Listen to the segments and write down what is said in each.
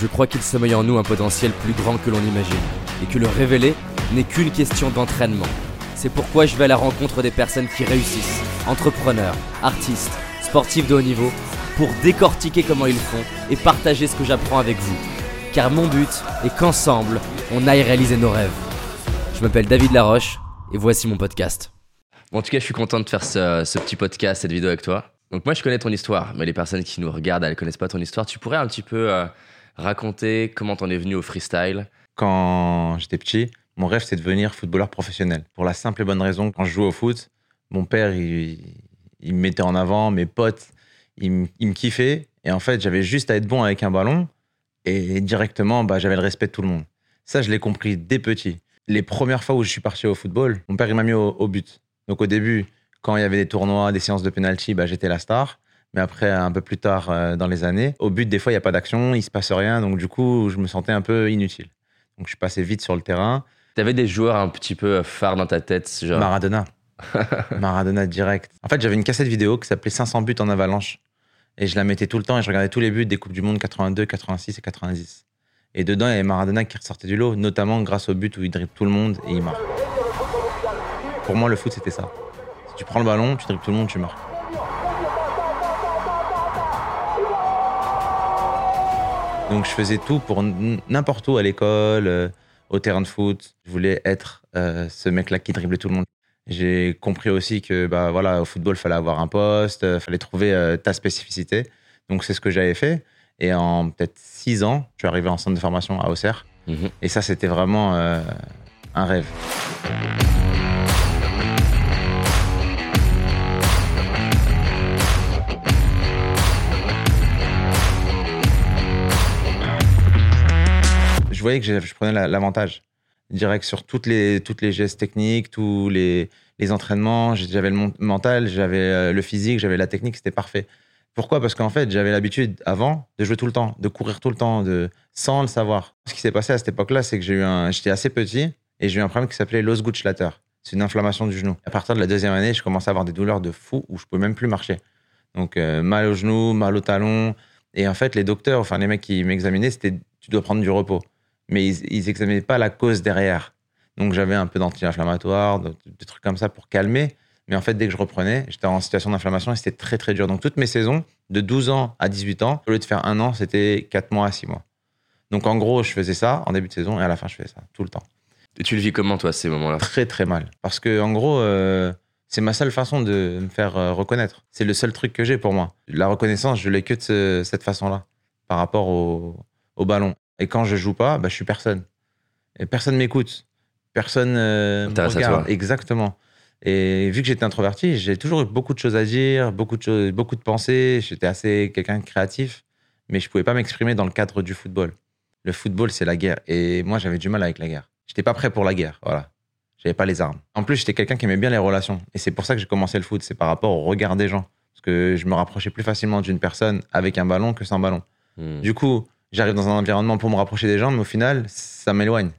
je crois qu'il sommeille en nous un potentiel plus grand que l'on imagine, et que le révéler n'est qu'une question d'entraînement. C'est pourquoi je vais à la rencontre des personnes qui réussissent, entrepreneurs, artistes, sportifs de haut niveau, pour décortiquer comment ils font et partager ce que j'apprends avec vous. Car mon but est qu'ensemble, on aille réaliser nos rêves. Je m'appelle David Laroche, et voici mon podcast. Bon, en tout cas, je suis content de faire ce, petit podcast, cette vidéo avec toi. Donc moi, je connais ton histoire, mais les personnes qui nous regardent, elles connaissent pas ton histoire. Tu pourrais un petit peu euh, raconter comment t'en es venu au freestyle Quand j'étais petit, mon rêve, c'était de devenir footballeur professionnel. Pour la simple et bonne raison, quand je jouais au foot, mon père, il, il me mettait en avant, mes potes, ils me kiffaient. Et en fait, j'avais juste à être bon avec un ballon. Et directement, bah, j'avais le respect de tout le monde. Ça, je l'ai compris dès petit. Les premières fois où je suis parti au football, mon père, il m'a mis au, au but. Donc au début, quand il y avait des tournois, des séances de penalty, bah, j'étais la star. Mais après, un peu plus tard euh, dans les années, au but, des fois, il n'y a pas d'action, il se passe rien. Donc du coup, je me sentais un peu inutile. Donc je suis passé vite sur le terrain. T'avais des joueurs un petit peu phares dans ta tête, genre? Maradona. Maradona direct. En fait, j'avais une cassette vidéo qui s'appelait 500 buts en avalanche. Et je la mettais tout le temps et je regardais tous les buts des Coupes du Monde 82, 86 et 90. Et dedans, il y avait Maradona qui ressortait du lot, notamment grâce au but où il dribble tout le monde et il marque. Pour moi, le foot, c'était ça. Si tu prends le ballon, tu dribbles tout le monde, tu marques. Donc je faisais tout pour n'importe où à l'école, euh, au terrain de foot. Je voulais être euh, ce mec-là qui driblait tout le monde. J'ai compris aussi que bah voilà au football fallait avoir un poste, euh, fallait trouver euh, ta spécificité. Donc c'est ce que j'avais fait. Et en peut-être six ans, je suis arrivé en centre de formation à Auxerre. Mhm. Et ça c'était vraiment un rêve. Je voyais que je, prenais la- l'avantage direct sur toutes les, toutes les gestes techniques, tous les, les entraînements. J'avais le mental, j'avais euh, le physique, j'avais la technique, c'était parfait. Pourquoi? Parce qu'en fait, j'avais l'habitude avant de jouer tout le temps, de courir tout le temps, de, sans le savoir. Ce qui s'est passé à cette époque-là, c'est que j'ai eu un, j'étais assez petit et j'ai eu un problème qui s'appelait l'Osgutschlatter. C'est une inflammation du genou. À partir de la deuxième année, je commençais à avoir des douleurs de fou où je pouvais même plus marcher. Donc euh, mal au genou, mal au talon. Et en fait, les docteurs, enfin les mecs qui m'examinaient, c'était tu dois prendre du repos mais ils, ils examinaient pas la cause derrière. Donc j'avais un peu d'anti-inflammatoire, de- des trucs comme ça pour calmer. Mais en fait, dès que je reprenais, j'étais en situation d'inflammation et c'était très très dur. Donc toutes mes saisons, de 12 ans à 18 ans, au lieu de faire un an, c'était 4 mois à 6 mois. Donc en gros, je faisais ça en début de saison et à la fin, je faisais ça tout le temps. Et tu le vis comment, toi, ces moments-là? Très très mal. Parce que en gros, euh, c'est ma seule façon de me faire euh, reconnaître. C'est le seul truc que j'ai pour moi. La reconnaissance, je l'ai que de ce- cette façon-là, par rapport au, au ballon. Et quand je joue pas, bah, je suis personne. Et personne m'écoute. Personne euh, me regarde. Exactement. Et vu que j'étais introverti, j'ai toujours eu beaucoup de choses à dire, beaucoup de choses, beaucoup de pensées. J'étais assez quelqu'un de créatif, mais je pouvais pas m'exprimer dans le cadre du football. Le football, c'est la guerre. Et moi, j'avais du mal avec la guerre. J'étais pas prêt pour la guerre. Voilà. J'avais pas les armes. En plus, j'étais quelqu'un qui aimait bien les relations. Et c'est pour ça que j'ai commencé le foot. C'est par rapport au regard des gens. Parce que je me rapprochais plus facilement d'une personne avec un ballon que sans ballon. Hmm. Du coup, j'arrive dans un environnement pour me rapprocher des gens, mais au final, ça m'éloigne.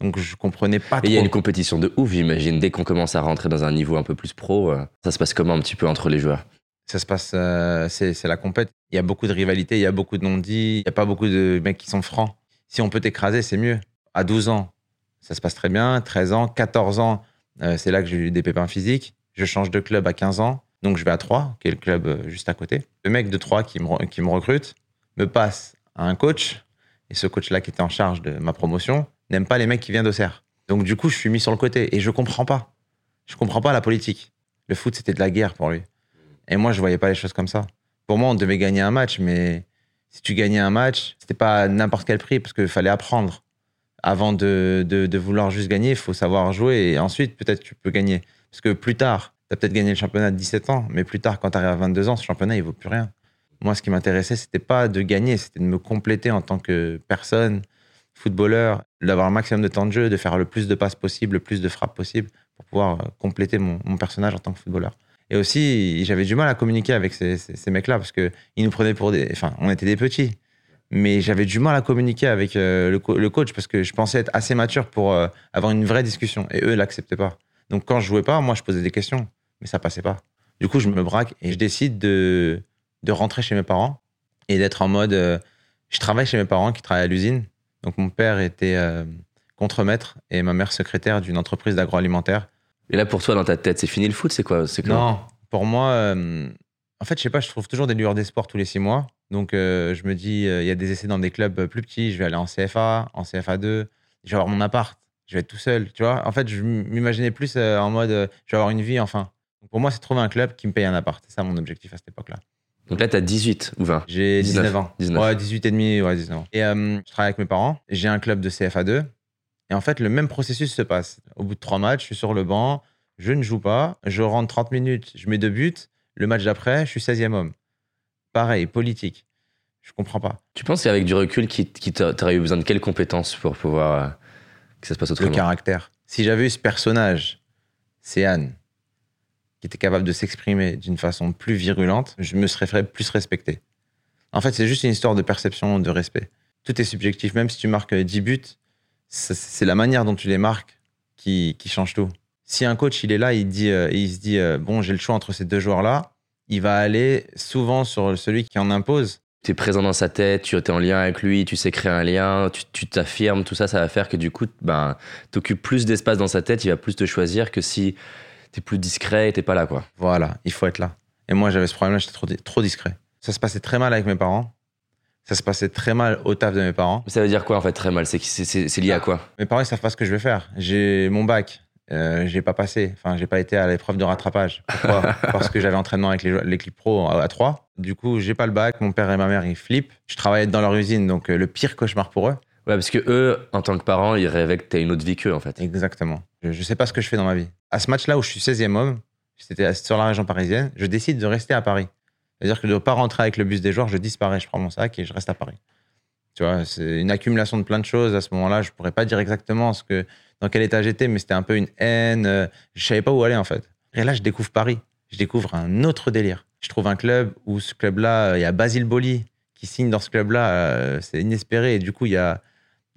Donc, je comprenais pas Et trop. il y a une compétition de ouf, j'imagine. Dès qu'on commence à rentrer dans un niveau un peu plus pro, euh, ça se passe comment un petit peu entre les joueurs? Ça se passe, euh, c'est la compète. Il y a beaucoup de rivalité, il y a beaucoup de non-dits, il n'y a pas beaucoup de mecs qui sont francs. Si on peut t'écraser, c'est mieux. À 12 ans, ça se passe très bien. 13 ans, 14 ans, euh, c'est là que j'ai eu des pépins physiques. Je change de club à 15 ans, donc je vais à 3, qui est le club juste à côté. Le mec de 3 qui me, re- qui me recrute me passe à un coach, et ce coach-là qui était en charge de ma promotion n'aime pas les mecs qui viennent d'Auxerre. Donc du coup, je suis mis sur le côté, et je comprends pas. Je comprends pas la politique. Le foot, c'était de la guerre pour lui. Et moi, je voyais pas les choses comme ça. Pour moi, on devait gagner un match, mais si tu gagnais un match, c'était pas n'importe quel prix parce qu'il fallait apprendre. Avant de, de, de vouloir juste gagner, il faut savoir jouer et ensuite, peut-être, tu peux gagner. Parce que plus tard, tu as peut-être gagné le championnat à 17 ans, mais plus tard, quand tu arrives à 22 ans, ce championnat, il vaut plus rien. Moi, ce qui m'intéressait, c'était pas de gagner, c'était de me compléter en tant que personne, footballeur, d'avoir un maximum de temps de jeu, de faire le plus de passes possible, le plus de frappes possible pour pouvoir euh, compléter mon, personnage en tant que footballeur. Et aussi, j'avais du mal à communiquer avec ces, mecs-là parce qu'ils nous prenaient pour des. Enfin, on était des petits. Mais j'avais du mal à communiquer avec euh, le coach parce que je pensais être assez mature pour euh, avoir une vraie discussion. Et eux, ils l'acceptaient pas. Donc quand je jouais pas, moi, je posais des questions. Mais ça passait pas. Du coup, je me braque et je décide de, de rentrer chez mes parents et d'être en mode. euh, Je travaille chez mes parents qui travaillent à l'usine. Donc mon père était euh, contremaître et ma mère secrétaire d'une entreprise d'agroalimentaire. Et là, pour toi, dans ta tête, c'est fini le foot C'est quoi C'est quoi? Non, pour moi, euh, en fait, je sais pas, je trouve toujours des lueurs d'espoir tous les six mois. Donc je me dis, il y a des essais dans des clubs plus petits, je vais aller en CFA, en CFA2, je vais avoir mon appart, je vais être tout seul, tu vois. En fait, je m'imaginais plus en mode, je vais avoir une vie enfin. Pour moi, c'est trouver un club qui me paye un appart. C'est ça mon objectif à cette époque-là. Donc là, t'as 18 ou 20 J'ai 19, 19, ans. 19. Ouais, 18 et demi, ouais, 19 ans. Et euh, je travaille avec mes parents. J'ai un club de CFA2. Et en fait, le même processus se passe. Au bout de trois matchs, je suis sur le banc, je ne joue pas, je rentre 30 minutes, je mets deux buts. Le match d'après, je suis 16e homme. Pareil, politique. Je comprends pas. Tu penses qu'avec du recul, qui, qui t'a- t'aurais eu besoin de quelles compétences pour pouvoir euh, que ça se passe Le autrement? caractère. Si j'avais eu ce personnage, c'est Anne, qui était capable de s'exprimer d'une façon plus virulente, je me serais fait plus respecter. En fait, c'est juste une histoire de perception, de respect. Tout est subjectif. Même si tu marques 10 buts, c'est la manière dont tu les marques qui, qui change tout. Si un coach, il est là, il, dit, euh, il se dit, euh, bon, j'ai le choix entre ces deux joueurs-là, il va aller souvent sur celui qui en impose. Tu es présent dans sa tête, tu es en lien avec lui, tu sais créer un lien, tu t'affirmes, tout ça, ça va faire que du coup, ben, tu occupes plus d'espace dans sa tête, il va plus te choisir que si tu es plus discret et t'es pas là. quoi. Voilà, il faut être là. Et moi, j'avais ce problème-là, j'étais trop, trop discret. Ça se passait très mal avec mes parents. Ça se passait très mal au taf de mes parents. Ça veut dire quoi en fait très mal? C'est lié à quoi? Mes parents, ils savent pas ce que je vais faire. J'ai mon bac. Euh, j'ai pas passé. Enfin, j'ai pas été à l'épreuve de rattrapage. Pourquoi? Parce que j'avais entraînement avec les- l'équipe pro à, à 3. Du coup, j'ai pas le bac. Mon père et ma mère, ils flippent. Je travaillais dans leur usine, donc euh, le pire cauchemar pour eux. Ouais, parce que eux, en tant que parents, ils rêvaient que t'aies une autre vie qu'eux en fait. Exactement. Je, je sais pas ce que je fais dans ma vie. À ce match-là où je suis 16e homme, c'était sur la région parisienne, je décide de rester à Paris. C'est-à-dire que de ne pas rentrer avec le bus des joueurs, je disparais, je prends mon sac et je reste à Paris. Tu vois, c'est une accumulation de plein de choses. À ce moment-là, je pourrais pas dire exactement ce que, dans quel état j'étais, mais c'était un peu une haine. euh, Je savais pas où aller en fait. Et là, je découvre Paris. Je découvre un autre délire. Je trouve un club où ce club-là, il y a Basile Boli qui signe dans ce club-là. euh, C'est inespéré. Et du coup, il y a,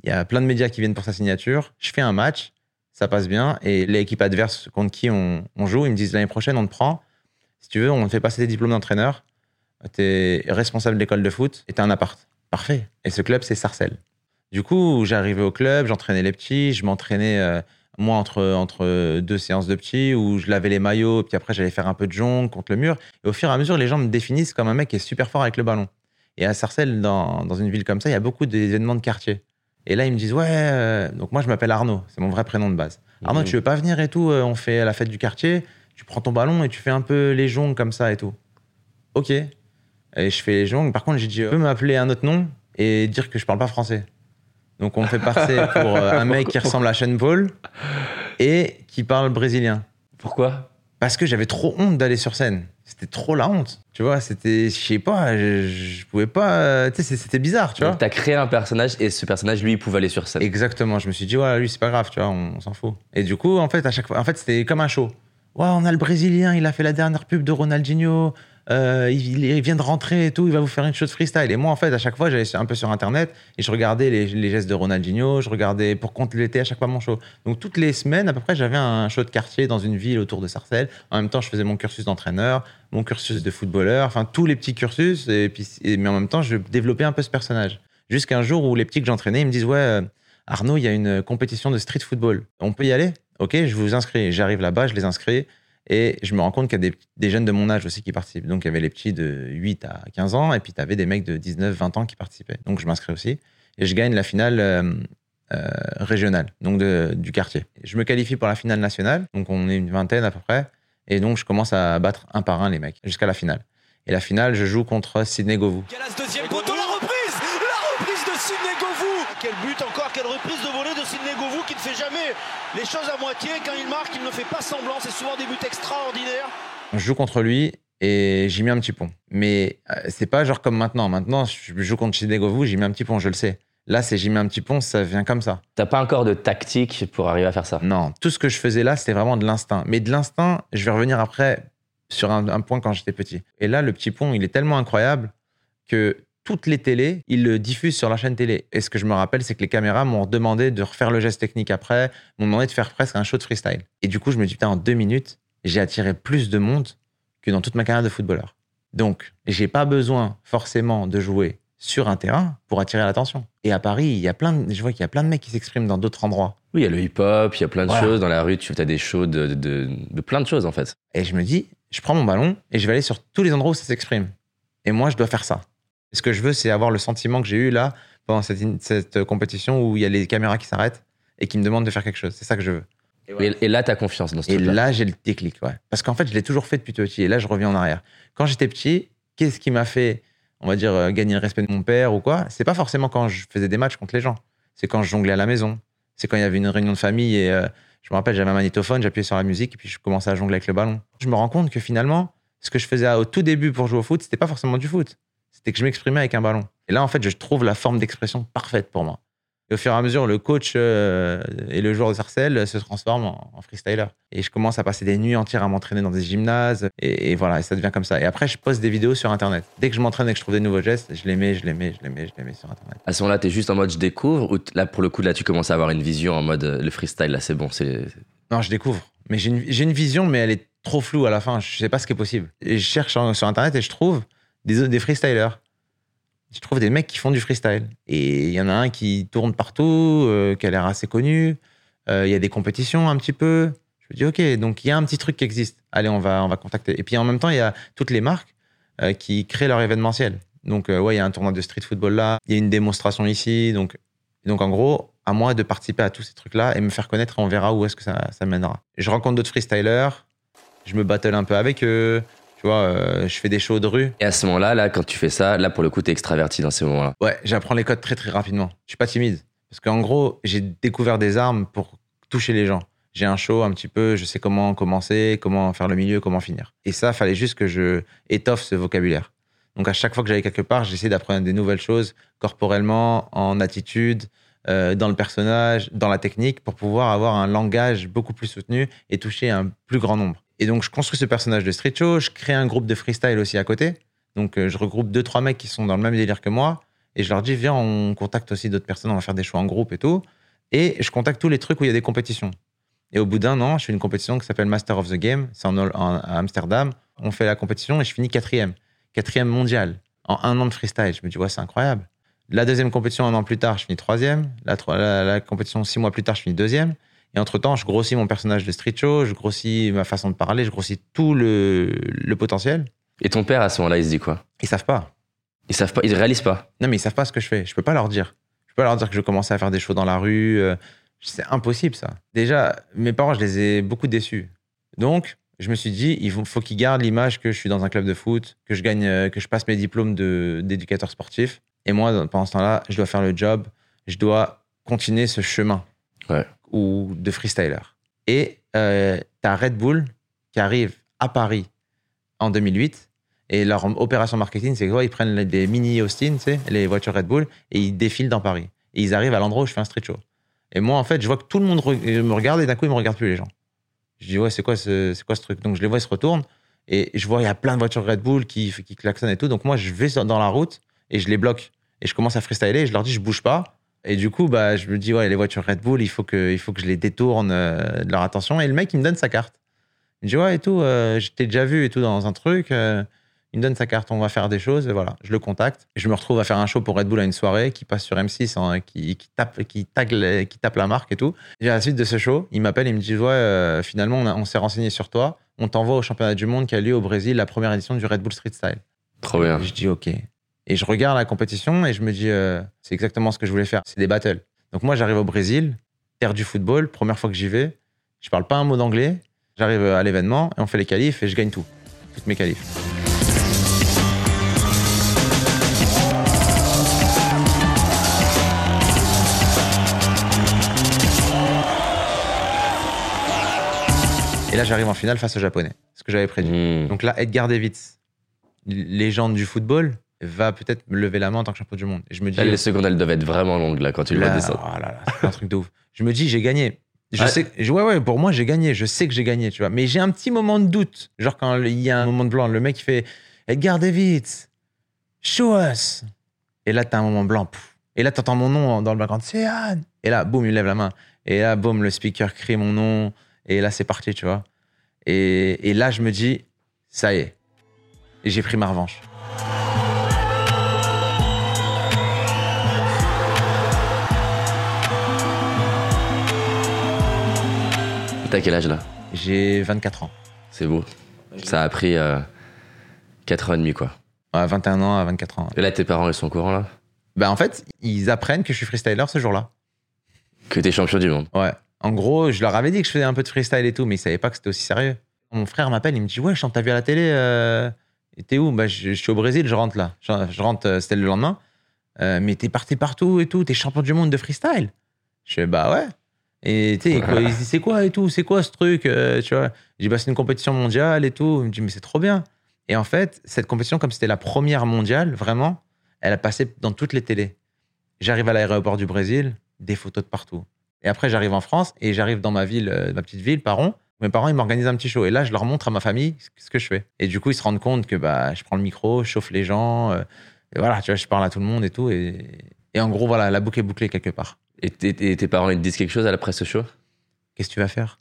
il y a plein de médias qui viennent pour sa signature. Je fais un match, ça passe bien. Et l'équipe adverse contre qui on, joue, ils me disent l'année prochaine, on te prend. Si tu veux, on te fait passer des diplômes d'entraîneur. Tu es responsable d'école de foot et tu un appart. Parfait. Et ce club, c'est Sarcelles. Du coup, j'arrivais au club, j'entraînais les petits, je m'entraînais, euh, moi, entre, deux séances de petits, où je lavais les maillots, puis après, j'allais faire un peu de jongle contre le mur. Et au fur et à mesure, les gens me définissent comme un mec qui est super fort avec le ballon. Et à Sarcelles, dans, dans une ville comme ça, il y a beaucoup d'événements de quartier. Et là, ils me disent, ouais, euh, donc moi, je m'appelle Arnaud, c'est mon vrai prénom de base. Arnaud, Mhm. tu veux pas venir et tout euh, On fait la fête du quartier, tu prends ton ballon et tu fais un peu les jongles comme ça et tout. Ok. Et je fais les jongles. Par contre, j'ai dit, tu peux m'appeler un autre nom et dire que je parle pas français. Donc, on me fait passer pour euh, un mec qui ressemble à Sean Paul et qui parle brésilien. Pourquoi? Parce que j'avais trop honte d'aller sur scène. C'était trop la honte. Tu vois, c'était, je sais pas, je, je pouvais pas. euh, Tu sais, c'était bizarre, tu vois. Donc t'as créé un personnage et ce personnage, lui, il pouvait aller sur scène. Exactement. Je me suis dit, ouais, lui, c'est pas grave, tu vois, on, on s'en fout. Et du coup, en fait, à chaque fois, en fait, c'était comme un show. Ouais, on a le Brésilien, il a fait la dernière pub de Ronaldinho, euh, il, vient de rentrer et tout, il va vous faire une chose freestyle. Et moi, en fait, à chaque fois, j'allais un peu sur Internet et je regardais les, gestes de Ronaldinho, je regardais pour compléter à chaque fois mon show. Donc, toutes les semaines, à peu près, j'avais un show de quartier dans une ville autour de Sarcelles. En même temps, je faisais mon cursus d'entraîneur, mon cursus de footballeur, enfin, tous les petits cursus. Et puis, mais en même temps, je développais un peu ce personnage. Jusqu'à un jour où les petits que j'entraînais, ils me disent, ouais, euh, Arnaud, il y a une compétition de street football. On peut y aller? Ok, je vous inscris. J'arrive là-bas, je les inscris. Et je me rends compte qu'il y a des, jeunes de mon âge aussi qui participent. Donc, il y avait les petits de 8 à 15 ans, et puis tu avais des mecs de 19, 20 ans qui participaient. Donc, je m'inscris aussi. Et je gagne la finale euh, euh, régionale, donc du quartier. Je me qualifie pour la finale nationale. Donc, on est une vingtaine à peu près. Et donc, je commence à battre un par un les mecs, jusqu'à la finale. Et la finale, je joue contre Sidney Govou la reprise La reprise de Sidney Govou Quel but encore, quelle reprise de volée de Sidney Govou qui ne fait jamais les choses à moitié. Quand il marque, il ne fait pas semblant. C'est souvent des buts extraordinaires. Je joue contre lui et j'y mets un petit pont. Mais euh, c'est pas genre comme maintenant. Maintenant, je joue contre Sidney Govou, j'y mets un petit pont, je le sais. Là, c'est j'y mets un petit pont, ça vient comme ça. T'as pas encore de tactique pour arriver à faire ça? Non, tout ce que je faisais là, c'était vraiment de l'instinct. Mais de l'instinct, je vais revenir après sur un, un point quand j'étais petit. Et là, le petit pont, il est tellement incroyable que toutes les télés, ils le diffusent sur la chaîne télé. Et ce que je me rappelle, c'est que les caméras m'ont demandé de refaire le geste technique après, m'ont demandé de faire presque un show de freestyle. Et du coup, je me dis, putain, en deux minutes, j'ai attiré plus de monde que dans toute ma carrière de footballeur. Donc, j'ai pas besoin forcément de jouer sur un terrain pour attirer l'attention. Et à Paris, il y a plein de- je vois qu'il y a plein de mecs qui s'expriment dans d'autres endroits. Oui, il y a le hip-hop, il y a plein de Voilà. choses. Dans la rue, tu as des shows de, de, de- de plein de choses, en fait. Et je me dis, je prends mon ballon et je vais aller sur tous les endroits où ça s'exprime. Et moi, je dois faire ça. Et ce que je veux, c'est avoir le sentiment que j'ai eu là, pendant cette, cette compétition où il y a les caméras qui s'arrêtent et qui me demandent de faire quelque chose. C'est ça que je veux. Et, et là, tu as confiance dans ce Et truc-là. là, j'ai le déclic, ouais. Parce qu'en fait, je l'ai toujours fait depuis tout petit. Et là, je reviens en arrière. Quand j'étais petit, qu'est-ce qui m'a fait, on va dire, euh, gagner le respect de mon père ou quoi? C'est pas forcément quand je faisais des matchs contre les gens. C'est quand je jonglais à la maison. C'est quand il y avait une réunion de famille et euh, je me rappelle, j'avais un magnétophone, j'appuyais sur la musique et puis je commençais à jongler avec le ballon. Je me rends compte que finalement, ce que je faisais au tout début pour jouer au foot, c'était pas forcément du foot. C'était que je m'exprimais avec un ballon. Et là, en fait, je trouve la forme d'expression parfaite pour moi. Et au fur et à mesure, le coach euh, et le joueur de Sarcelles se transforment en, en freestyler. Et je commence à passer des nuits entières à m'entraîner dans des gymnases. Et, et voilà, et ça devient comme ça. Et après, je poste des vidéos sur Internet. Dès que je m'entraîne et que je trouve des nouveaux gestes, je les mets, je les mets, je les mets, je les mets sur Internet. À ce moment-là, tu es juste en mode je découvre ou là, pour le coup, là, tu commences à avoir une vision en mode euh, le freestyle, là, c'est bon. c'est Non, je découvre. Mais j'ai une, j'ai une vision, mais elle est trop floue à la fin. Je sais pas ce qui est possible. Et je cherche sur Internet et je trouve des, des freestylers. Je trouve des mecs qui font du freestyle. Et il y en a un qui tourne partout, euh, qui a l'air assez connu. Euh, Il y a des compétitions un petit peu. Je me dis, OK, donc il y a un petit truc qui existe. Allez, on va, on va contacter. Et puis en même temps, il y a toutes les marques euh, qui créent leur événementiel. Donc, ouais, il y a un tournoi de street football là. Il y a une démonstration ici. Donc, donc en gros, à moi de participer à tous ces trucs-là et me faire connaître on verra où est-ce que ça, ça mènera. Je rencontre d'autres freestylers, je me battle un peu avec eux, tu vois, euh, je fais des shows de rue. Et à ce moment-là, là, quand tu fais ça, là, pour le coup, t'es extraverti dans ces moments-là. Ouais, j'apprends les codes très très rapidement. Je suis pas timide. Parce qu'en gros, j'ai découvert des armes pour toucher les gens. J'ai un show un petit peu, je sais comment commencer, comment faire le milieu, comment finir. Et ça, fallait juste que je étoffe ce vocabulaire. Donc à chaque fois que j'allais quelque part, j'essayais d'apprendre des nouvelles choses corporellement, en attitude, euh, dans le personnage, dans la technique, pour pouvoir avoir un langage beaucoup plus soutenu et toucher un plus grand nombre. Et donc je construis ce personnage de street show, je crée un groupe de freestyle aussi à côté. Donc euh, je regroupe deux trois mecs qui sont dans le même délire que moi et je leur dis viens on contacte aussi d'autres personnes, on va faire des shows en groupe et tout. Et je contacte tous les trucs où il y a des compétitions. Et au bout d'un an, je fais une compétition qui s'appelle Master of the Game, c'est en, à Amsterdam. On fait la compétition et je finis quatrième, quatrième mondial en un an de freestyle. Je me dis ouais c'est incroyable. La deuxième compétition un an plus tard, je finis troisième. La, tro- la, la compétition six mois plus tard, je finis deuxième. Et entre temps, je grossis mon personnage de street show, je grossis ma façon de parler, je grossis tout le, le potentiel. Et ton père, à ce moment-là, il se dit quoi? Ils savent pas. Ils savent pas, ils réalisent pas. Non, mais ils savent pas ce que je fais. Je peux pas leur dire. Je peux pas leur dire que je commençais à faire des shows dans la rue. euh, C'est impossible, ça. Déjà, mes parents, je les ai beaucoup déçus. Donc, je me suis dit, il faut qu'ils gardent l'image que je suis dans un club de foot, que je gagne, euh, que je passe mes diplômes d'éducateur sportif. Et moi, pendant ce temps-là, je dois faire le job. Je dois continuer ce chemin. Ouais. Ou de freestyler. Et euh, t'as Red Bull qui arrive à Paris en 2008. Et leur opération marketing, c'est quoi? Ils prennent des mini Austin, tu sais, les voitures Red Bull, et ils défilent dans Paris. Et ils arrivent à l'endroit où je fais un street show. Et moi, en fait, je vois que tout le monde re- me regarde et d'un coup, ils me regardent plus, les gens. Je dis, ouais, c'est quoi, ce, quoi ce truc? Donc, je les vois, ils se retournent. Et je vois, il y a plein de voitures Red Bull qui, qui klaxonnent et tout. Donc, moi, je vais dans la route et je les bloque. Et je commence à freestyler et je leur dis, je bouge pas. Et du coup, bah, je me dis, ouais, les voitures Red Bull, il faut que, il faut que je les détourne euh, de leur attention. Et le mec, il me donne sa carte. Il me dit, ouais, et tout, euh, je t'ai déjà vu et tout dans un truc. euh, il me donne sa carte, on va faire des choses. Et voilà, je le contacte. Et je me retrouve à faire un show pour Red Bull à une soirée qui passe sur M6, hein, qui, qui tape, qui, qui tape la marque et tout. Et à la suite de ce show, il m'appelle et il me dit, ouais, euh, finalement, on, s'est renseigné sur toi. On t'envoie au championnat du monde qui a lieu au Brésil, la première édition du Red Bull Street Style. Trop bien. Je dis ok. Et je regarde la compétition et je me dis, euh, c'est exactement ce que je voulais faire. C'est des battles. Donc moi, j'arrive au Brésil, terre du football, première fois que j'y vais. Je parle pas un mot d'anglais. J'arrive à l'événement et on fait les qualifs et je gagne tout. Toutes mes qualifs. Et là, j'arrive en finale face aux Japonais. Ce que j'avais prédit. Hmm. Donc là, Edgar Davids, légende du football, va peut-être me lever la main en tant que champion du monde. Et je me dis, Là, les secondes, elles doivent être vraiment longues, là, quand tu le vois descendre. oh là là, c'est un truc de ouf. Je me dis, j'ai gagné. Je Ouais. sais, je- ouais, ouais, pour moi, j'ai gagné. Je sais que j'ai gagné, tu vois. Mais j'ai un petit moment de doute. Genre, quand il y a un moment de blanc, le mec, il fait Edgar Davids, show us. Et là, t'as un moment blanc. Et là, t'entends mon nom dans le background, c'est Anne. Et là, boum, il lève la main. Et là, boum, le speaker crie mon nom. Et là, c'est parti, tu vois. Et, et là, je me dis, ça y est. Et j'ai pris ma revanche. T'as quel âge là? J'ai 24 ans. C'est beau. Ça a pris euh, 4 ans et demi quoi. Ouais, 21 ans à 24 ans. Et là, tes parents, ils sont au courant là? Bah, en fait, ils apprennent que je suis freestyler ce jour-là. Que t'es champion du monde? Ouais. En gros, je leur avais dit que je faisais un peu de freestyle et tout, mais ils savaient pas que c'était aussi sérieux. Mon frère m'appelle, il me dit Ouais, je t'ai vu à la télé. Euh... T'es où? Bah, je, je suis au Brésil, je rentre là. Je, je rentre, euh, c'était le lendemain. Euh, mais t'es parti partout et tout, t'es champion du monde de freestyle. Je fais Bah ouais. Et tu sais, il se dit C'est quoi et tout C'est quoi ce truc Euh, Tu vois? Dis Bah, c'est une compétition mondiale et tout. Il me dit Mais c'est trop bien. Et en fait, cette compétition, comme c'était la première mondiale, vraiment, elle a passé dans toutes les télés. J'arrive à l'aéroport du Brésil, des photos de partout. Et après, j'arrive en France et j'arrive dans ma ville, euh, ma petite ville, Paron. Mes parents, ils m'organisent un petit show. Et là, je leur montre à ma famille ce que je fais. Et du coup, ils se rendent compte que bah, je prends le micro, je chauffe les gens. euh, et voilà, tu vois, je parle à tout le monde et tout. Et, et en gros, voilà, la boucle est bouclée quelque part. Et tes, parents, ils te disent quelque chose à l'après ce show? Qu'est-ce que tu vas faire?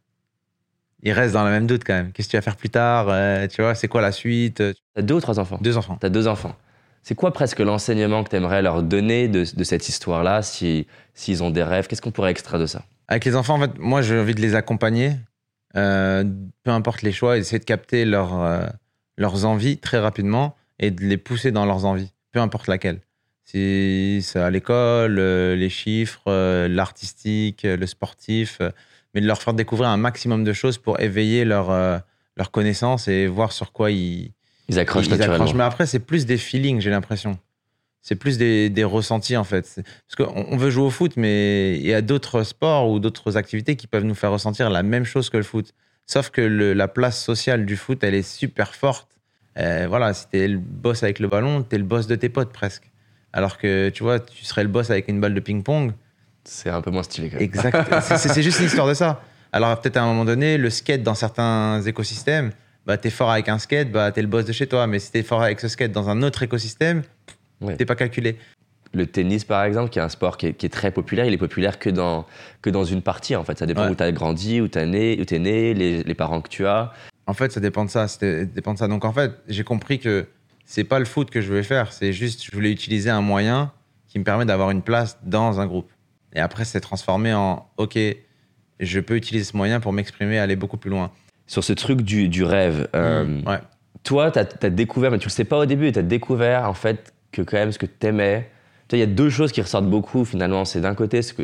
Ils restent dans la même doute quand même. Qu'est-ce que tu vas faire plus tard? Euh, Tu vois, c'est quoi la suite? T'as deux ou trois enfants? Deux enfants. T'as deux enfants. C'est quoi presque l'enseignement que t'aimerais leur donner de, de cette histoire-là, si- s'ils ont des rêves? Qu'est-ce qu'on pourrait extraire de ça? Avec les enfants, en fait, moi, j'ai envie de les accompagner, euh, peu importe les choix, essayer de capter leur, euh, leurs envies très rapidement et de les pousser dans leurs envies, peu importe laquelle. C'est à l'école, euh, les chiffres, euh, l'artistique, euh, le sportif, mais de leur faire découvrir un maximum de choses pour éveiller leur, leur connaissance et voir sur quoi ils, Ils accrochent ils naturellement. accrochent. Mais après, c'est plus des feelings, j'ai l'impression. C'est plus des, des ressentis, en fait. Parce qu'on on veut jouer au foot, mais il y a d'autres sports ou d'autres activités qui peuvent nous faire ressentir la même chose que le foot. Sauf que le- la place sociale du foot, elle est super forte. Euh, voilà, si t'es le boss avec le ballon, t'es le boss de tes potes presque. Alors que, tu vois, tu serais le boss avec une balle de ping-pong. C'est un peu moins stylé quand même. Exact. c'est- juste une histoire de ça. Alors peut-être à un moment donné, le skate dans certains écosystèmes, bah t'es fort avec un skate, bah t'es le boss de chez toi. Mais si t'es fort avec ce skate dans un autre écosystème, Ouais. t'es pas calculé. Le tennis, par exemple, qui est un sport qui est, qui est très populaire, il est populaire que dans, que dans une partie, en fait. Ça dépend Ouais. où tu as grandi, où tu es né, où t'es né les, les parents que tu as. En fait, ça dépend de ça. ça dépend de ça. Donc en fait, j'ai compris que c'est pas le foot que je voulais faire. C'est juste, je voulais utiliser un moyen qui me permet d'avoir une place dans un groupe. Et après, c'est transformé en, ok, je peux utiliser ce moyen pour m'exprimer, aller beaucoup plus loin. Sur ce truc du, du rêve, euh, Mmh, ouais. toi, tu as, découvert, mais tu le sais pas au début, tu as découvert en fait que quand même ce que tu aimais. Il y a deux choses qui ressortent beaucoup finalement. C'est d'un côté ce, que,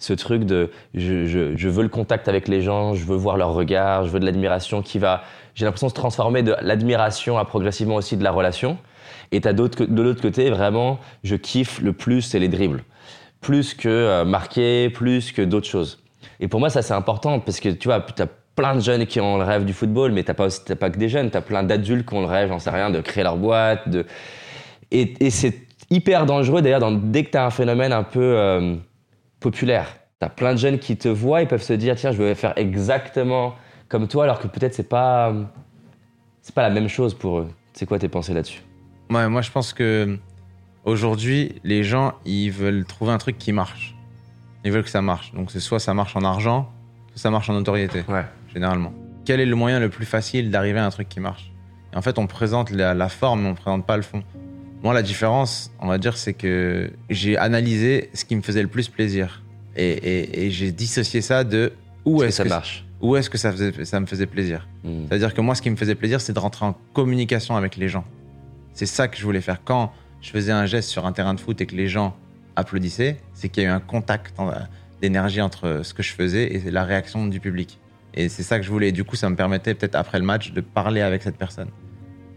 ce truc de je, je- je veux le contact avec les gens, je veux voir leur regard, je veux de l'admiration qui va, j'ai l'impression, se transformer de l'admiration à progressivement aussi de la relation. Et t'as d'autres, de l'autre côté, vraiment, je kiffe le plus, c'est les dribbles. Plus que euh, marquer, plus que d'autres choses. Et pour moi, ça, c'est important parce que tu vois, tu as plein de jeunes qui ont le rêve du football, mais t'as pas, t'as pas que des jeunes, tu as plein d'adultes qui ont le rêve, j'en sais rien, de créer leur boîte. De... Et, c'est hyper dangereux d'ailleurs, dès que tu as un phénomène un peu euh, populaire. Tu as plein de jeunes qui te voient, ils peuvent se dire, tiens, je vais faire exactement comme toi, alors que peut-être c'est pas, c'est pas la même chose pour eux. C'est quoi tes pensées là-dessus? Ouais, moi, je pense que aujourd'hui, les gens, ils veulent trouver un truc qui marche. Ils veulent que ça marche. Donc, c'est soit ça marche en argent, soit ça marche en notoriété, Ouais. généralement. Quel est le moyen le plus facile d'arriver à un truc qui marche? Et en fait, on présente la, la forme, mais on présente pas le fond. Moi, la différence, on va dire, c'est que j'ai analysé ce qui me faisait le plus plaisir. Et, et- et j'ai dissocié ça de où Est-ce que est-ce ça que, marche? Où est-ce que ça, faisait- ça me faisait plaisir. Hmm. C'est-à-dire que moi, ce qui me faisait plaisir, c'est de rentrer en communication avec les gens. C'est ça que je voulais faire. Quand je faisais un geste sur un terrain de foot et que les gens applaudissaient, c'est qu'il y a eu un contact d'énergie entre ce que je faisais et la réaction du public. Et c'est ça que je voulais. Et du coup, ça me permettait peut-être après le match de parler avec cette personne.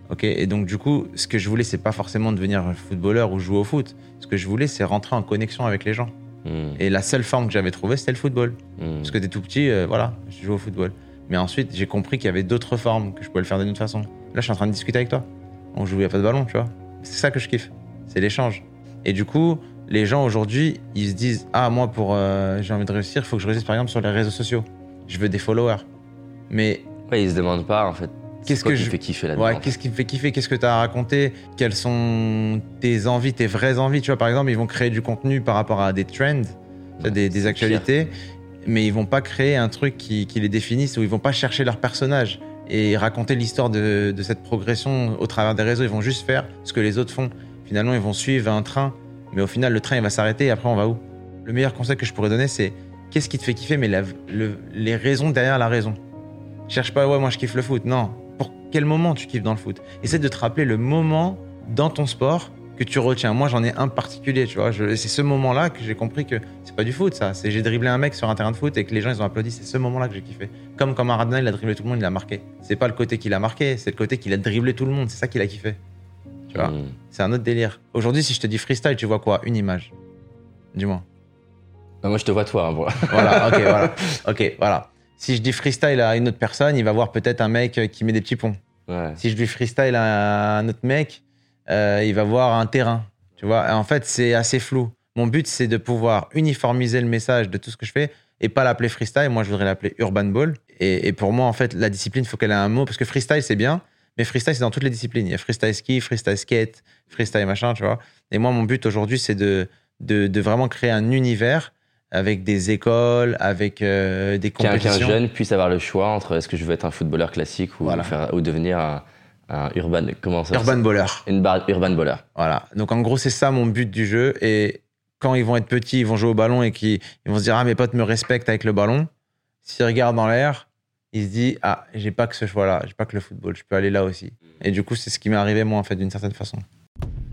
Ok. Et donc du coup, ce que je voulais, c'est pas forcément devenir footballeur ou jouer au foot. Ce que je voulais, c'est rentrer en connexion avec les gens. Hmm. Et la seule forme que j'avais trouvée, c'était le football. Hmm. Parce que t'es tout petit, euh, voilà, je joue au football. Mais ensuite, j'ai compris qu'il y avait d'autres formes, que je pouvais le faire d'une autre façon. Là, je suis en train de discuter avec toi. On joue, il n'y a pas de ballon, tu vois. C'est ça que je kiffe. C'est l'échange. Et du coup, les gens aujourd'hui, ils se disent Ah, moi, pour euh, j'ai envie de réussir, il faut que je réussisse par exemple sur les réseaux sociaux. Je veux des followers. Mais Ouais, ils se demandent pas en fait. Qu'est-ce quoi que qui je- fait kiffer là-dedans Ouais, qu'est-ce qui me fait kiffer? Qu'est-ce que tu as à raconter Quelles sont tes envies, tes vraies envies? Tu vois, par exemple, ils vont créer du contenu par rapport à des trends, des, actualités, mais ils vont pas créer un truc qui, qui les définisse ou ils vont pas chercher leur personnage et raconter l'histoire de, de cette progression au travers des réseaux. Ils vont juste faire ce que les autres font. Finalement, ils vont suivre un train, mais au final, le train, il va s'arrêter et après, on va où? Le meilleur conseil que je pourrais donner, c'est qu'est-ce qui te fait kiffer, mais la- le- les raisons derrière la raison? Cherche pas, ouais, moi je kiffe le foot. Non. Quel moment tu kiffes dans le foot Essaie de te rappeler le moment dans ton sport que tu retiens. Moi, j'en ai un particulier, tu vois. C'est ce moment-là que j'ai compris que c'est pas du foot, ça. C'est j'ai dribblé un mec sur un terrain de foot et que les gens ils ont applaudi. C'est ce moment-là que j'ai kiffé. Comme quand Maradona il a dribblé tout le monde, il a marqué. C'est pas le côté qu'il a marqué, c'est le côté qu'il a dribblé tout le monde. C'est ça qu'il a kiffé. Tu vois? Mm. C'est un autre délire. Aujourd'hui, si je te dis freestyle, tu vois quoi? Une image. Dis-moi. Bah, moi, je te vois toi. hein. Voilà, ok, voilà. Ok, voilà. Si je dis freestyle à une autre personne, il va voir peut-être un mec qui met des petits ponts. Si je dis freestyle à un autre mec, euh, il va voir un terrain. Tu vois, en fait, c'est assez flou. Mon but, c'est de pouvoir uniformiser le message de tout ce que je fais et pas l'appeler freestyle. Moi, je voudrais l'appeler urban ball. Et, pour moi, en fait, la discipline, il faut qu'elle ait un mot parce que freestyle, c'est bien, mais freestyle, c'est dans toutes les disciplines. Il y a freestyle ski, freestyle skate, freestyle machin, tu vois. Et moi, mon but aujourd'hui, c'est de, de vraiment créer un univers avec des écoles, avec euh, des Qu'un qu'un compétitions. jeune puisse avoir le choix entre est-ce que je veux être un footballeur classique ou, Voilà. faire, ou devenir un, un urban. Comment ça Urban baller. Une barre urban baller. Voilà. Donc en gros, c'est ça mon but du jeu. Et quand ils vont être petits, ils vont jouer au ballon et qu'ils ils vont se dire Ah, mes potes me respectent avec le ballon. S'ils regardent dans l'air, ils se disent Ah, j'ai pas que ce choix-là, j'ai pas que le football, je peux aller là aussi. Et du coup, c'est ce qui m'est arrivé, moi, en fait, d'une certaine façon.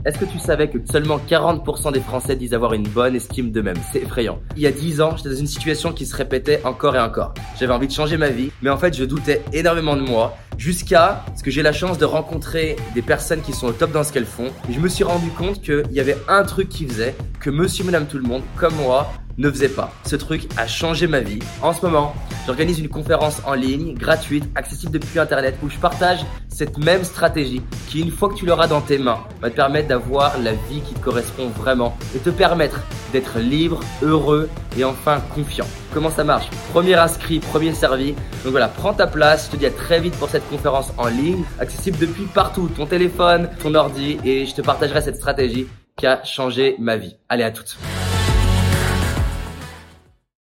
Est-ce que tu savais que seulement 40% des Français disent avoir une bonne estime d'eux-mêmes? C'est effrayant. Il y a 10 ans, j'étais dans une situation qui se répétait encore et encore. J'avais envie de changer ma vie, mais en fait, je doutais énormément de moi, jusqu'à ce que j'ai la chance de rencontrer des personnes qui sont au top dans ce qu'elles font. Et je me suis rendu compte qu'il y avait un truc qui faisait que monsieur, madame, tout le monde, comme moi, ne faisait pas. Ce truc a changé ma vie. En ce moment, j'organise une conférence en ligne, gratuite, accessible depuis Internet, où je partage cette même stratégie qui, une fois que tu l'auras dans tes mains, va te permettre d'avoir la vie qui te correspond vraiment et te permettre d'être libre, heureux et enfin confiant. Comment ça marche? Premier inscrit, premier servi. Donc voilà, prends ta place. Je te dis à très vite pour cette conférence en ligne, accessible depuis partout, ton téléphone, ton ordi, et je te partagerai cette stratégie qui a changé ma vie. Allez, à toutes.